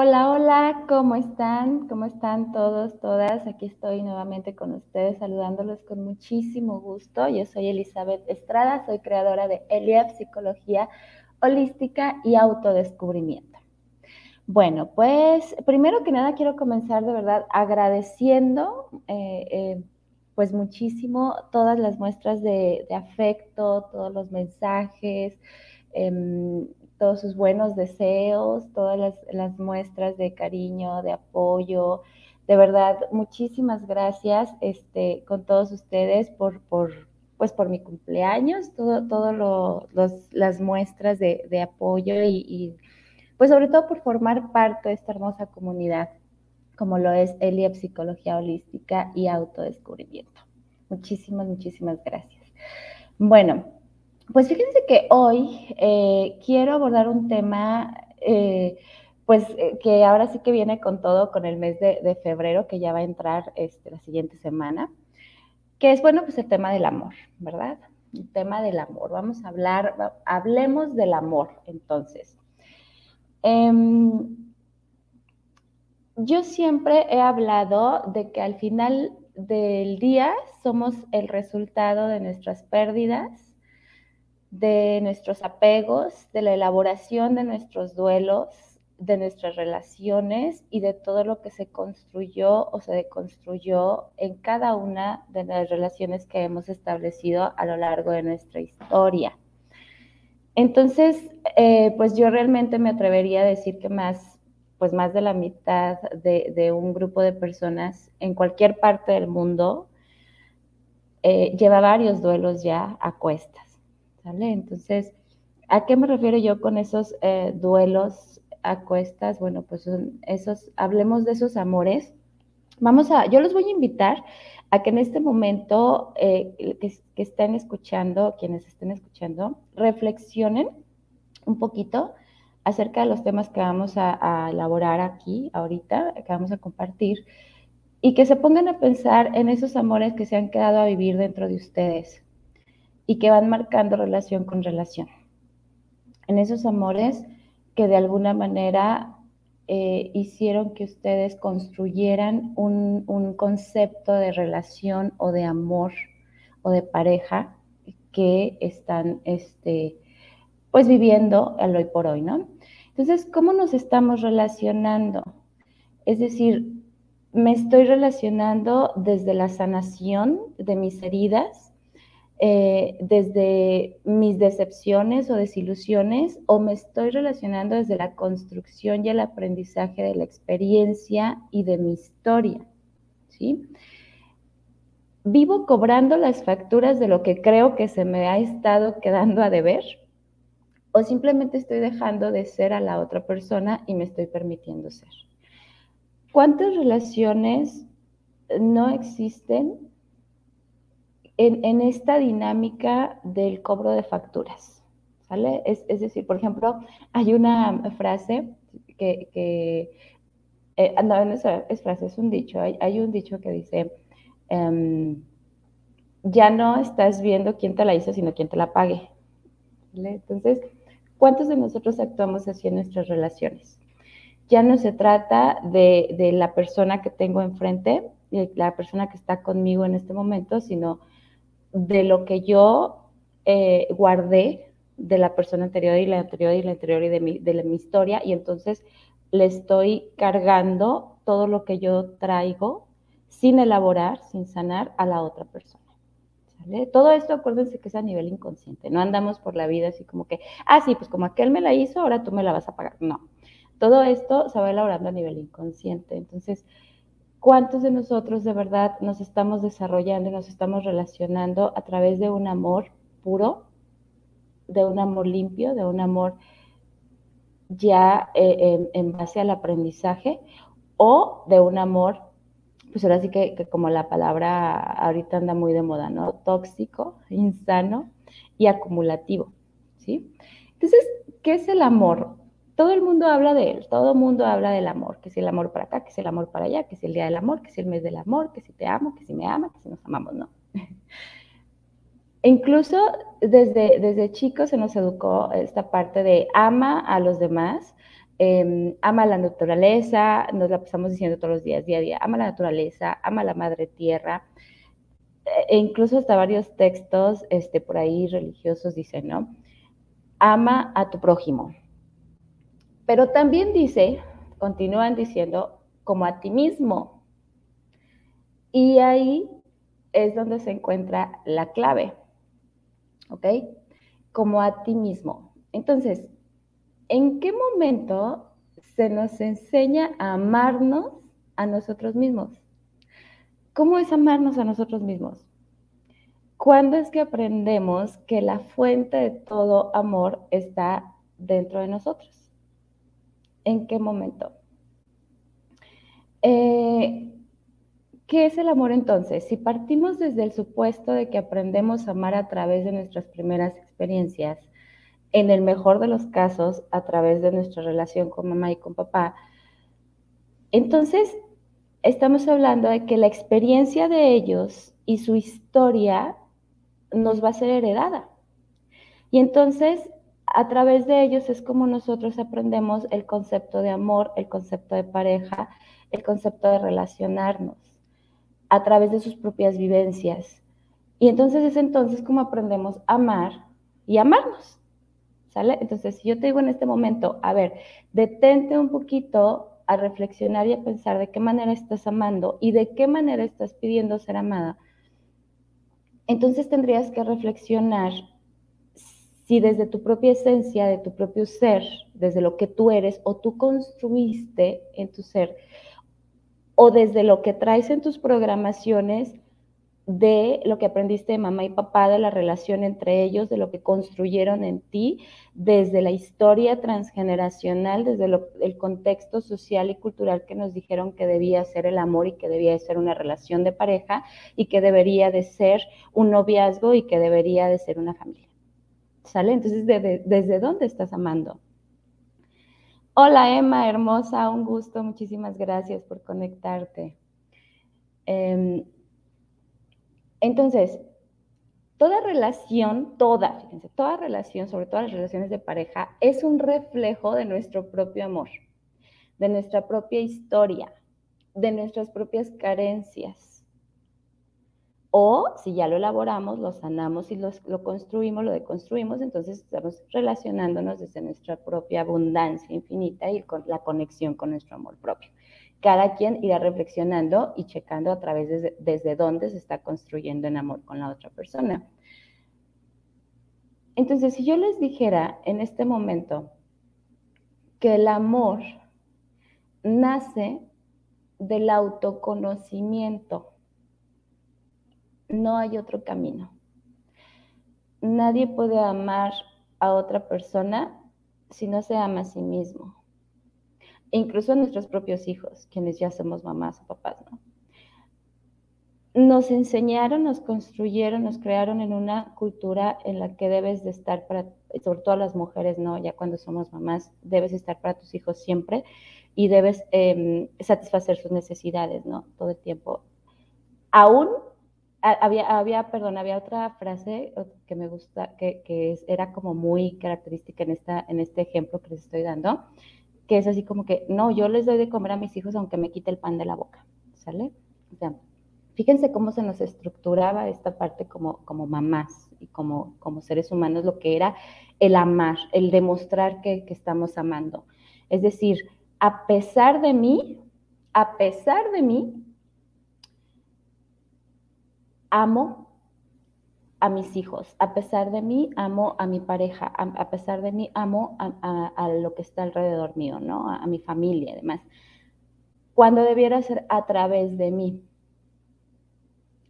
Hola, hola, ¿cómo están? ¿Cómo están todos, todas? Aquí estoy nuevamente con ustedes saludándolos con muchísimo gusto. Yo soy Elizabeth Estrada, soy creadora de Eliab Psicología Holística y Autodescubrimiento. Bueno, pues primero que nada quiero comenzar de verdad agradeciendo eh, eh, pues muchísimo todas las muestras de, afecto, todos los mensajes. Em, todos sus buenos deseos, todas las, muestras de cariño, de apoyo. De verdad, muchísimas gracias este, con todos ustedes por, por, pues por mi cumpleaños, todas todo las muestras de, apoyo y, pues sobre todo por formar parte de esta hermosa comunidad, como lo es Elia Psicología Holística y Autodescubrimiento. Muchísimas, muchísimas gracias. Bueno, pues fíjense que hoy eh, quiero abordar un tema, eh, pues eh, que ahora sí que viene con todo, con el mes de, febrero, que ya va a entrar este, la siguiente semana, que es, bueno, pues el tema del amor, ¿verdad? El tema del amor. Vamos a hablar, hablemos del amor, entonces. Em, yo siempre he hablado de que al final del día somos el resultado de nuestras pérdidas de nuestros apegos, de la elaboración de nuestros duelos, de nuestras relaciones y de todo lo que se construyó o se deconstruyó en cada una de las relaciones que hemos establecido a lo largo de nuestra historia. Entonces, eh, pues yo realmente me atrevería a decir que más, pues más de la mitad de, un grupo de personas en cualquier parte del mundo eh, lleva varios duelos ya a cuestas. Entonces, ¿a qué me refiero yo con esos eh, duelos a cuestas? Bueno, pues son esos, hablemos de esos amores. Vamos a, yo los voy a invitar a que en este momento eh, que, estén escuchando, quienes estén escuchando, reflexionen un poquito acerca de los temas que vamos a, a, elaborar aquí ahorita, que vamos a compartir, y que se pongan a pensar en esos amores que se han quedado a vivir dentro de ustedes, y que van marcando relación con relación. En esos amores que de alguna manera eh, hicieron que ustedes construyeran un, concepto de relación o de amor o de pareja que están este, pues viviendo al hoy por hoy, ¿no? Entonces, ¿cómo nos estamos relacionando? Es decir, me estoy relacionando desde la sanación de mis heridas, eh, desde mis decepciones o desilusiones o me estoy relacionando desde la construcción y el aprendizaje de la experiencia y de mi historia. ¿sí? ¿Vivo cobrando las facturas de lo que creo que se me ha estado quedando a deber? ¿O simplemente estoy dejando de ser a la otra persona y me estoy permitiendo ser? ¿Cuántas relaciones no existen en, esta dinámica del cobro de facturas. ¿Sale? Es, decir, por ejemplo, hay una frase que, que eh, no, es, frase, es un dicho, hay, un dicho que dice, em, ya no estás viendo quién te la hizo, sino quién te la pague. Entonces, ¿cuántos de nosotros actuamos así en nuestras relaciones? Ya no se trata de, de la persona que tengo enfrente, de la persona que está conmigo en este momento, sino de lo que yo eh, guardé de la persona anterior y la anterior y la anterior y de mi, de mi historia y entonces le estoy cargando todo lo que yo traigo sin elaborar, sin sanar a la otra persona. Todo esto acuérdense que es a nivel inconsciente, no andamos por la vida así como que, ah, sí, pues como aquel me la hizo, ahora tú me la vas a pagar. No, todo esto se va elaborando a nivel inconsciente. Entonces, ¿Cuántos de nosotros de verdad nos estamos desarrollando y nos estamos relacionando a través de un amor puro, de un amor limpio, de un amor ya eh, en, base al aprendizaje o de un amor, pues ahora sí que, que, como la palabra ahorita anda muy de moda, ¿no? Tóxico, insano y acumulativo, ¿sí? Entonces, ¿qué es el amor? Todo el mundo habla de él, todo el mundo habla del amor, que si el amor para acá, que si el amor para allá, que si el día del amor, que si el mes del amor, que si te amo, que si me ama, que si nos amamos, no. incluso desde, desde chicos se nos educó esta parte de ama a los demás, Em, ama la naturaleza, nos la pasamos diciendo todos los días, día a día, ama la naturaleza, ama la madre tierra, e incluso hasta varios textos este, por ahí religiosos dicen, ¿no? Ama a tu prójimo. Pero también dice, continúan diciendo, como a ti mismo. Y ahí es donde se encuentra la clave, ¿ok? Como a ti mismo. Entonces, ¿en qué momento se nos enseña a amarnos a nosotros mismos? ¿Cómo es amarnos a nosotros mismos? ¿Cuándo es que aprendemos que la fuente de todo amor está dentro de nosotros? ¿En qué momento? Eh, ¿Qué es el amor entonces? Si partimos desde el supuesto de que aprendemos a amar a través de nuestras primeras experiencias, en el mejor de los casos, a través de nuestra relación con mamá y con papá, entonces estamos hablando de que la experiencia de ellos y su historia nos va a ser heredada. Y entonces, a través de ellos es como nosotros aprendemos el concepto de amor, el concepto de pareja, el concepto de relacionarnos, a través de sus propias vivencias. Y entonces es entonces como aprendemos a amar y amarnos. Entonces, si yo te digo en este momento, a ver, detente un poquito a reflexionar y a pensar de qué manera estás amando y de qué manera estás pidiendo ser amada, entonces tendrías que reflexionar si desde tu propia esencia, de tu propio ser, desde lo que tú eres o tú construiste en tu ser, o desde lo que traes en tus programaciones, de lo que aprendiste de mamá y papá, de la relación entre ellos, de lo que construyeron en ti, desde la historia transgeneracional, desde el contexto social y cultural que nos dijeron que debía ser el amor y que debía de ser una relación de pareja y que debería de ser un noviazgo y que debería de ser una familia. ¿Sale? Entonces, ¿desde dónde estás amando? Hola Emma, hermosa, un gusto, muchísimas gracias por conectarte. Em, entonces, toda relación, toda, fíjense, toda relación, sobre todo las relaciones de pareja, es un reflejo de nuestro propio amor, de nuestra propia historia, de nuestras propias carencias. O si ya lo elaboramos, lo sanamos y lo construimos, lo deconstruimos, entonces estamos relacionándonos desde nuestra propia abundancia infinita y con la conexión con nuestro amor propio cada quien irá reflexionando y checando a través de desde dónde se está construyendo en amor con la otra persona. Entonces, si yo les dijera en este momento que el amor nace del autoconocimiento, no hay otro camino. Nadie puede amar a otra persona si no se ama a sí mismo incluso a nuestros propios hijos, quienes ya somos mamás o papás, ¿no? Nos enseñaron, nos construyeron, nos crearon en una cultura en la que debes de estar para, sobre todo las mujeres, ¿no? Ya cuando somos mamás, debes estar para tus hijos siempre y debes em, satisfacer sus necesidades, ¿no? Todo el tiempo. Aún había, había, perdón, había otra frase que me gusta, que, que, era como muy característica en, esta, en este ejemplo que les estoy dando, que es así como que, no, yo les doy de comer a mis hijos aunque me quite el pan de la boca, ¿sale? O sea, fíjense cómo se nos estructuraba esta parte como, como mamás y como, como seres humanos, lo que era el amar, el demostrar que, que estamos amando. Es decir, a pesar de mí, a pesar de mí, amo a mis hijos. A pesar de mí, amo a mi pareja. A, pesar de mí, amo a, lo que está alrededor mío, ¿no? A, mi familia, además. Cuando debiera ser a través de mí.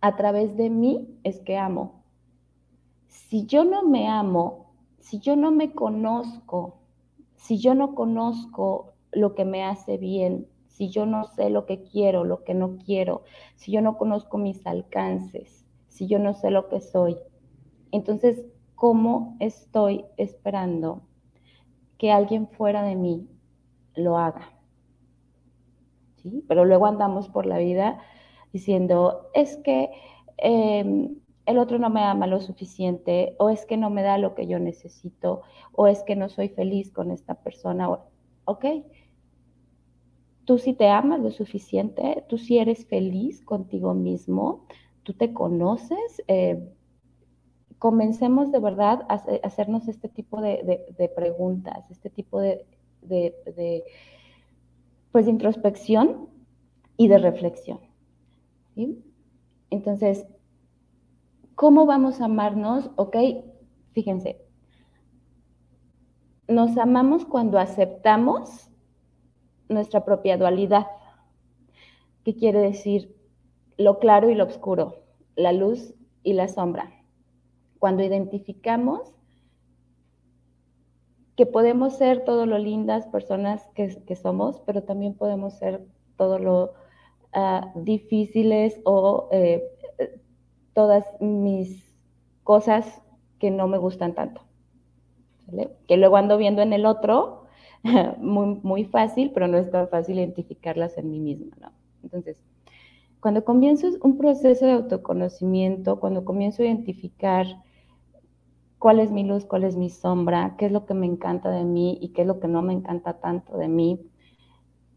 A través de mí es que amo. Si yo no me amo, si yo no me conozco, si yo no conozco lo que me hace bien, si yo no sé lo que quiero, lo que no quiero, si yo no conozco mis alcances, si yo no sé lo que soy? Entonces, ¿cómo estoy esperando que alguien fuera de mí lo haga? ¿Sí? Pero luego andamos por la vida diciendo, es que em, el otro no me ama lo suficiente, o es que no me da lo que yo necesito, o es que no soy feliz con esta persona. ok, tú sí te amas lo suficiente, tú sí eres feliz contigo mismo, tú te conoces. Eh, comencemos de verdad a, hacernos este tipo de, preguntas, este tipo de, pues, de introspección y de reflexión. Entonces, ¿cómo vamos a amarnos? Ok, fíjense, nos amamos cuando aceptamos nuestra propia dualidad. ¿Qué quiere decir? Lo claro y lo oscuro, la luz y la sombra. Cuando identificamos que podemos ser todo lo lindas personas que, somos, pero también podemos ser todo lo ah, difíciles o eh, todas mis cosas que no me gustan tanto. Que luego ando viendo en el otro, muy, muy fácil, pero no es tan fácil identificarlas en mí misma, ¿no? Entonces, cuando comienzo un proceso de autoconocimiento, cuando comienzo a identificar cuál es mi luz, cuál es mi sombra, qué es lo que me encanta de mí y qué es lo que no me encanta tanto de mí,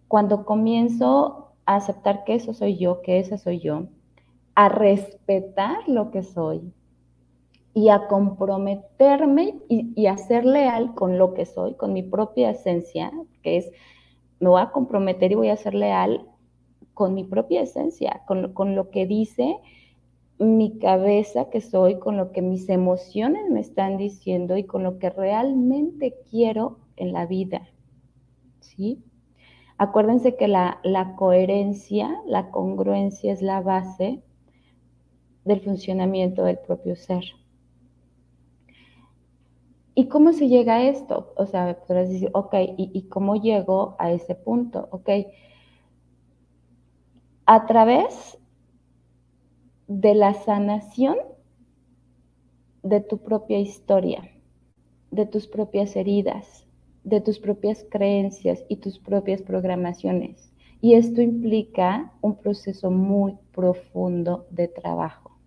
cuando comienzo a aceptar que eso soy yo, que esa soy yo, a respetar lo que soy, y a comprometerme y, a ser leal con lo que soy, con mi propia esencia, que es, me voy a comprometer y voy a ser leal con mi propia esencia, con, con lo que dice mi cabeza que soy, con lo que mis emociones me están diciendo y con lo que realmente quiero en la vida. ¿Sí? Acuérdense que la, la coherencia, la congruencia es la base del funcionamiento del propio ser. ¿Y cómo se llega a esto? O sea, podrás decir, ok, ¿y, cómo llego a ese punto? Ok, a través de la sanación de tu propia historia, de tus propias heridas, de tus propias creencias y tus propias programaciones. Y esto implica un proceso muy profundo de trabajo.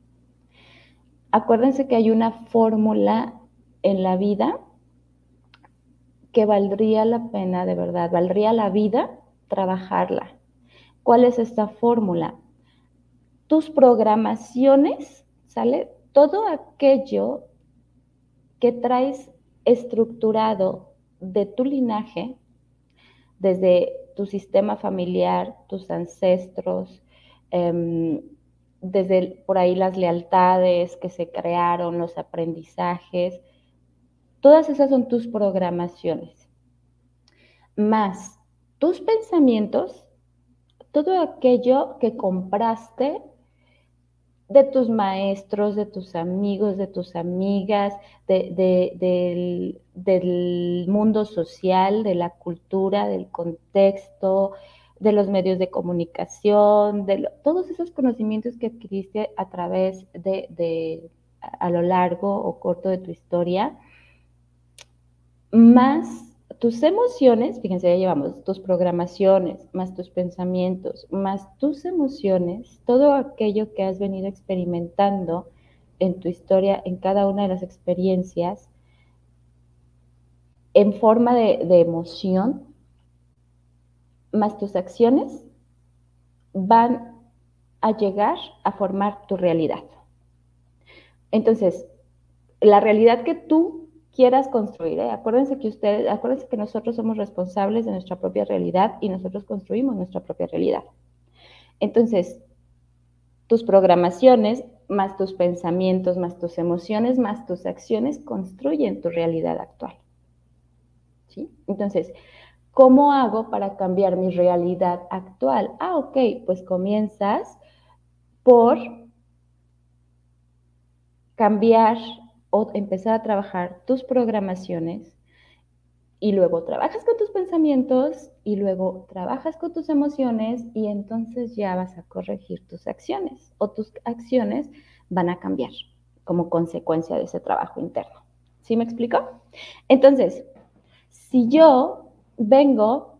Acuérdense que hay una fórmula en la vida que valdría la pena, de verdad, valdría la vida trabajarla. ¿Cuál es esta fórmula? Tus programaciones, ¿sale? Todo aquello que traes estructurado de tu linaje, desde tu sistema familiar, tus ancestros, em, desde por ahí las lealtades que se crearon, los aprendizajes, Todas esas son tus programaciones. Más tus pensamientos, todo aquello que compraste de tus maestros, de tus amigos, de tus amigas, del, mundo social, de la cultura, del contexto, de los medios de comunicación, de todos esos conocimientos que adquiriste a través de, a lo largo o corto de tu historia, más tus emociones, fíjense, ya llevamos tus programaciones, más tus pensamientos, más tus emociones, todo aquello que has venido experimentando en tu historia, en cada una de las experiencias, en forma de, de emoción, más tus acciones, van a llegar a formar tu realidad. Entonces, la realidad que tú quieras construir. ¿eh? Acuérdense que ustedes, acuérdense que nosotros somos responsables de nuestra propia realidad y nosotros construimos nuestra propia realidad. Entonces, tus programaciones, más tus pensamientos, más tus emociones, más tus acciones construyen tu realidad actual. ¿Sí? Entonces, ¿cómo hago para cambiar mi realidad actual? Ah, ok, pues comienzas por cambiar o empezar a trabajar tus programaciones y luego trabajas con tus pensamientos y luego trabajas con tus emociones y entonces ya vas a corregir tus acciones o tus acciones van a cambiar como consecuencia de ese trabajo interno. ¿Sí me explico? Entonces, si yo vengo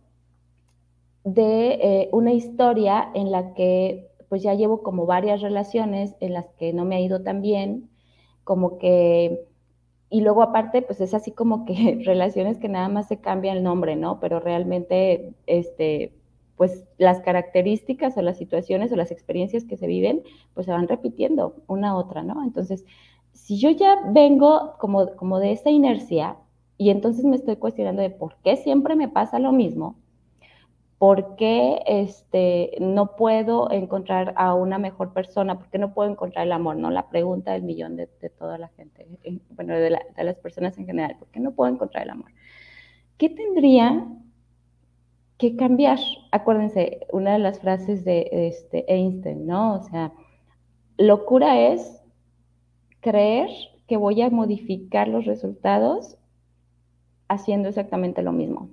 de eh, una historia en la que pues ya llevo como varias relaciones en las que no me ha ido tan bien, como que y luego aparte, pues es así como que relaciones que nada más se cambia el nombre, ¿no? Pero realmente, este, pues las características o las situaciones o las experiencias que se viven, pues se van repitiendo una a otra, ¿no? Entonces, si yo ya vengo como, como de esa inercia y entonces me estoy cuestionando de por qué siempre me pasa lo mismo, ¿Por qué este, no puedo encontrar a una mejor persona? ¿Por qué no puedo encontrar el amor? ¿no? La pregunta del millón de, toda la gente, eh, bueno, de, las personas en general. ¿Por qué no puedo encontrar el amor? ¿Qué tendría que cambiar? Acuérdense, una de las frases de este, Einstein, ¿no? O sea, locura es creer que voy a modificar los resultados haciendo exactamente lo mismo.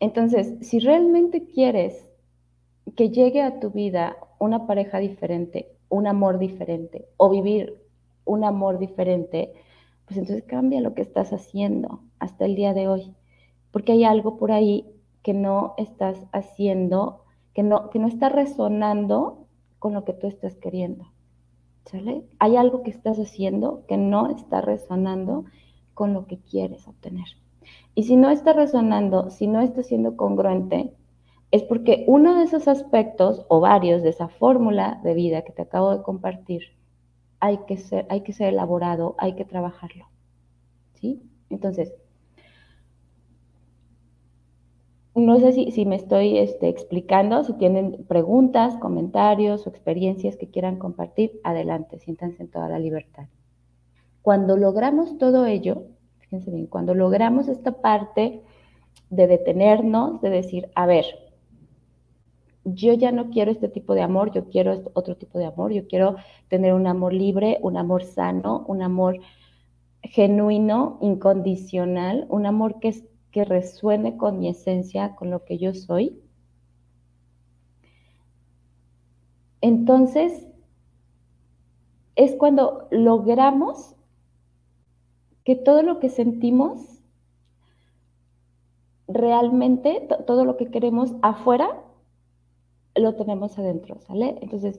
Entonces, si realmente quieres que llegue a tu vida una pareja diferente, un amor diferente o vivir un amor diferente, pues entonces cambia lo que estás haciendo hasta el día de hoy, porque hay algo por ahí que no estás haciendo, que no, que no está resonando con lo que tú estás queriendo. ¿Sale? Hay algo que estás haciendo que no está resonando con lo que quieres obtener. Y si no está resonando, si no está siendo congruente, es porque uno de esos aspectos o varios de esa fórmula de vida que te acabo de compartir, hay que ser, hay que ser elaborado, hay que trabajarlo. ¿Sí? Entonces, no sé si, me estoy este, explicando, si tienen preguntas, comentarios o experiencias que quieran compartir, adelante, siéntanse en toda la libertad. Cuando logramos todo ello, Fíjense bien, cuando logramos esta parte de detenernos, de decir, a ver, yo ya no quiero este tipo de amor, yo quiero otro tipo de amor, yo quiero tener un amor libre, un amor sano, un amor genuino, incondicional, un amor que resuene con mi esencia, con lo que yo soy. Entonces, es cuando logramos que todo lo que sentimos, realmente, todo lo que queremos afuera, lo tenemos adentro, ¿sale? Entonces,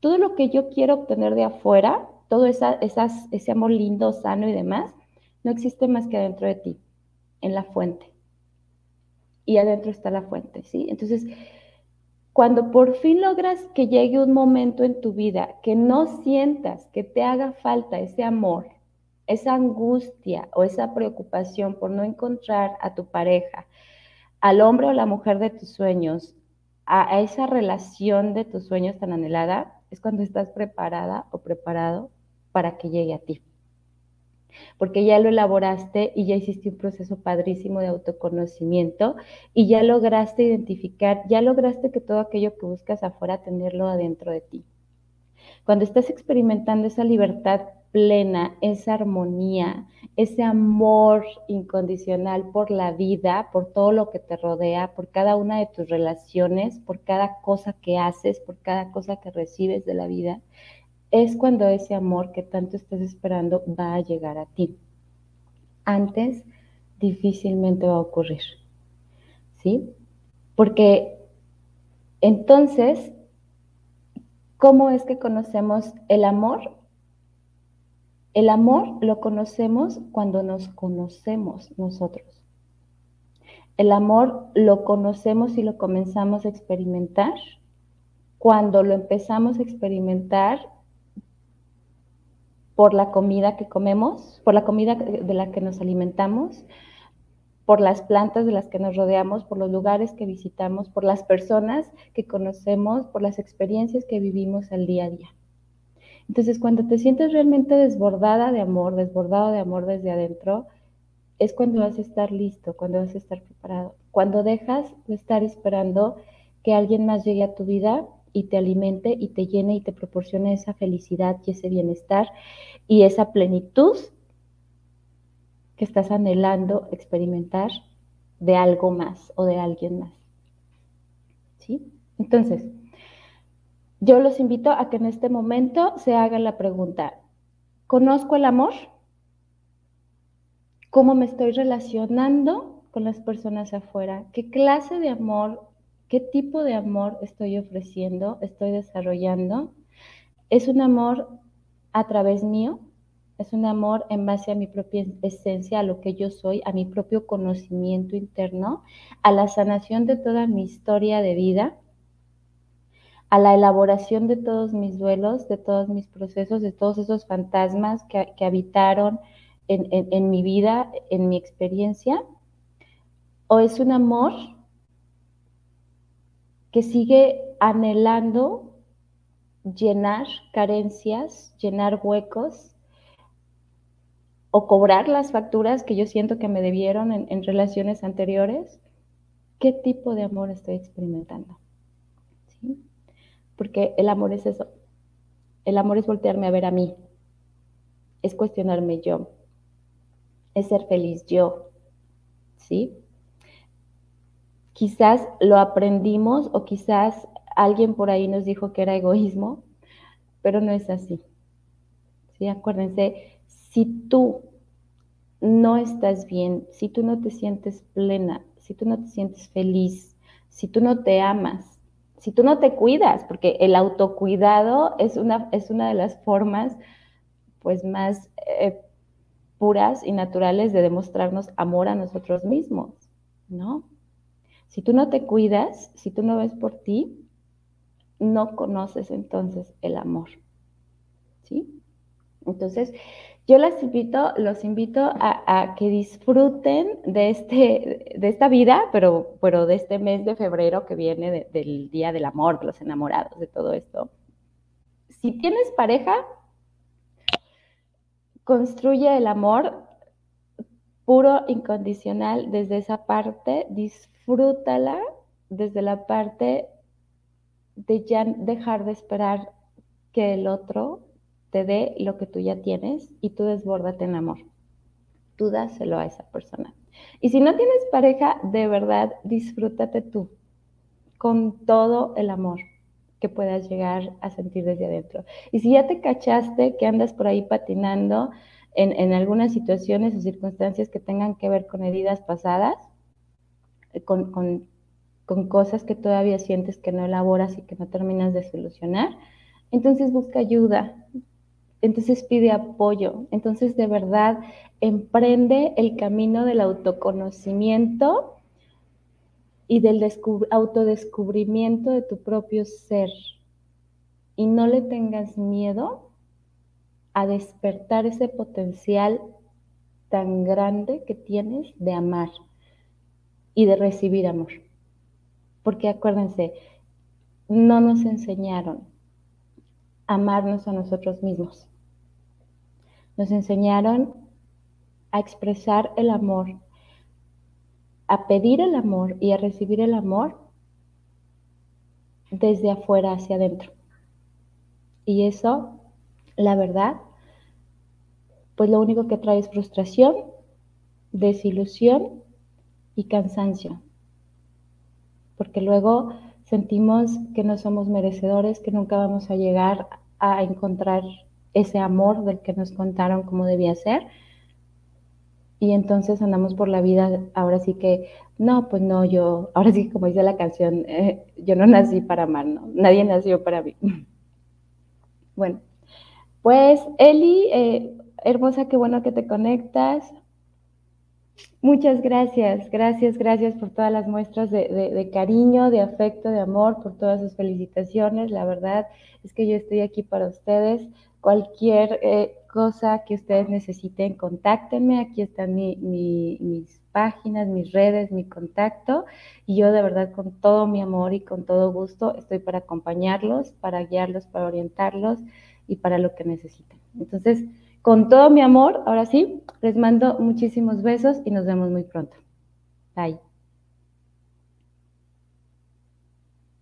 todo lo que yo quiero obtener de afuera, todo esa, ese amor lindo, sano y demás, no existe más que adentro de ti, en la fuente. Y adentro está la fuente, ¿sí? Entonces, cuando por fin logras que llegue un momento en tu vida que no sientas que te haga falta ese amor, esa angustia o esa preocupación por no encontrar a tu pareja, al hombre o la mujer de tus sueños, a, esa relación de tus sueños tan anhelada, es cuando estás preparada o preparado para que llegue a ti. Porque ya lo elaboraste y ya hiciste un proceso padrísimo de autoconocimiento y ya lograste identificar, ya lograste que todo aquello que buscas afuera tenerlo adentro de ti. Cuando estás experimentando esa libertad plena, esa armonía, ese amor incondicional por la vida, por todo lo que te rodea, por cada una de tus relaciones, por cada cosa que haces, por cada cosa que recibes de la vida, es cuando ese amor que tanto estás esperando va a llegar a ti. Antes difícilmente va a ocurrir. ¿Sí? Porque entonces, ¿cómo es que conocemos el amor? El amor lo conocemos cuando nos conocemos nosotros. El amor lo conocemos y lo comenzamos a experimentar cuando lo empezamos a experimentar por la comida que comemos, por la comida de la que nos alimentamos, por las plantas de las que nos rodeamos, por los lugares que visitamos, por las personas que conocemos, por las experiencias que vivimos al día a día. Entonces, cuando te sientes realmente desbordada de amor, desbordado de amor desde adentro, es cuando vas a estar listo, cuando vas a estar preparado. Cuando dejas de estar esperando que alguien más llegue a tu vida y te alimente y te llene y te proporcione esa felicidad y ese bienestar y esa plenitud que estás anhelando experimentar de algo más o de alguien más. ¿Sí? Entonces, yo los invito a que en este momento se hagan la pregunta, ¿conozco el amor? ¿Cómo me estoy relacionando con las personas afuera? ¿Qué clase de amor, qué tipo de amor estoy ofreciendo, estoy desarrollando? ¿Es un amor a través mío? es un amor en base a mi propia esencia, a lo que yo soy, a mi propio conocimiento interno, a la sanación de toda mi historia de vida, a la elaboración de todos mis duelos, de todos mis procesos, de todos esos fantasmas que, habitaron en mi vida, en mi experiencia, o es un amor que sigue anhelando llenar carencias, llenar huecos o cobrar las facturas que yo siento que me debieron en, relaciones anteriores, ¿qué tipo de amor estoy experimentando? Porque el amor es eso. El amor es voltearme a ver a mí, es cuestionarme yo, es ser feliz yo, ¿sí? Quizás lo aprendimos o quizás alguien por ahí nos dijo que era egoísmo, pero no es así. ¿Sí? Acuérdense, si tú no estás bien, si tú no te sientes plena, si tú no te sientes feliz, si tú no te amas, si tú no te cuidas, porque el autocuidado es una, es una de las formas pues más eh, puras y naturales de demostrarnos amor a nosotros mismos, ¿no? Si tú no te cuidas, si tú no ves por ti, no conoces entonces el amor, ¿sí? Entonces, yo les invito, los invito a, que disfruten de, este, de esta vida, pero, pero de este mes de febrero que viene del Día del Amor, de los enamorados, de todo esto. Si tienes pareja, construye el amor puro, incondicional, desde esa parte, disfrútala desde la parte de ya dejar de esperar que el otro te dé lo que tú ya tienes y tú desbórdate en amor. Tú dáselo a esa persona. Y si no tienes pareja, de verdad, disfrútate tú con todo el amor que puedas llegar a sentir desde adentro. Y si ya te cachaste que andas por ahí patinando en, algunas situaciones o circunstancias que tengan que ver con heridas pasadas, eh, con, con cosas que todavía sientes que no elaboras y que no terminas de solucionar, entonces busca ayuda, entonces pide apoyo, entonces de verdad emprende el camino del autoconocimiento y del autodescubrimiento de tu propio ser. Y no le tengas miedo a despertar ese potencial tan grande que tienes de amar y de recibir amor. Porque acuérdense, no nos enseñaron amarnos a nosotros mismos. Nos enseñaron a expresar el amor, a pedir el amor y a recibir el amor desde afuera hacia adentro. Y eso, la verdad, pues lo único que trae es frustración, desilusión y cansancio. Porque luego sentimos que no somos merecedores, que nunca vamos a llegar a encontrar ese amor del que nos contaron cómo debía ser. Y entonces andamos por la vida, ahora sí que, no, pues no, yo, ahora sí como dice la canción, eh, yo no nací para amar, ¿no? Nadie nació para mí. Bueno, pues Eli, eh, hermosa, qué bueno que te conectas. Muchas gracias, gracias, gracias por todas las muestras de, de, cariño, de afecto, de amor, por todas sus felicitaciones. La verdad es que yo estoy aquí para ustedes. Cualquier eh, cosa que ustedes necesiten, contáctenme. Aquí están mis páginas, mis redes, mi contacto. Y yo de verdad con todo mi amor y con todo gusto estoy para acompañarlos, para guiarlos, para orientarlos y para lo que necesiten. Entonces, con todo mi amor, ahora sí, les mando muchísimos besos y nos vemos muy pronto. Bye.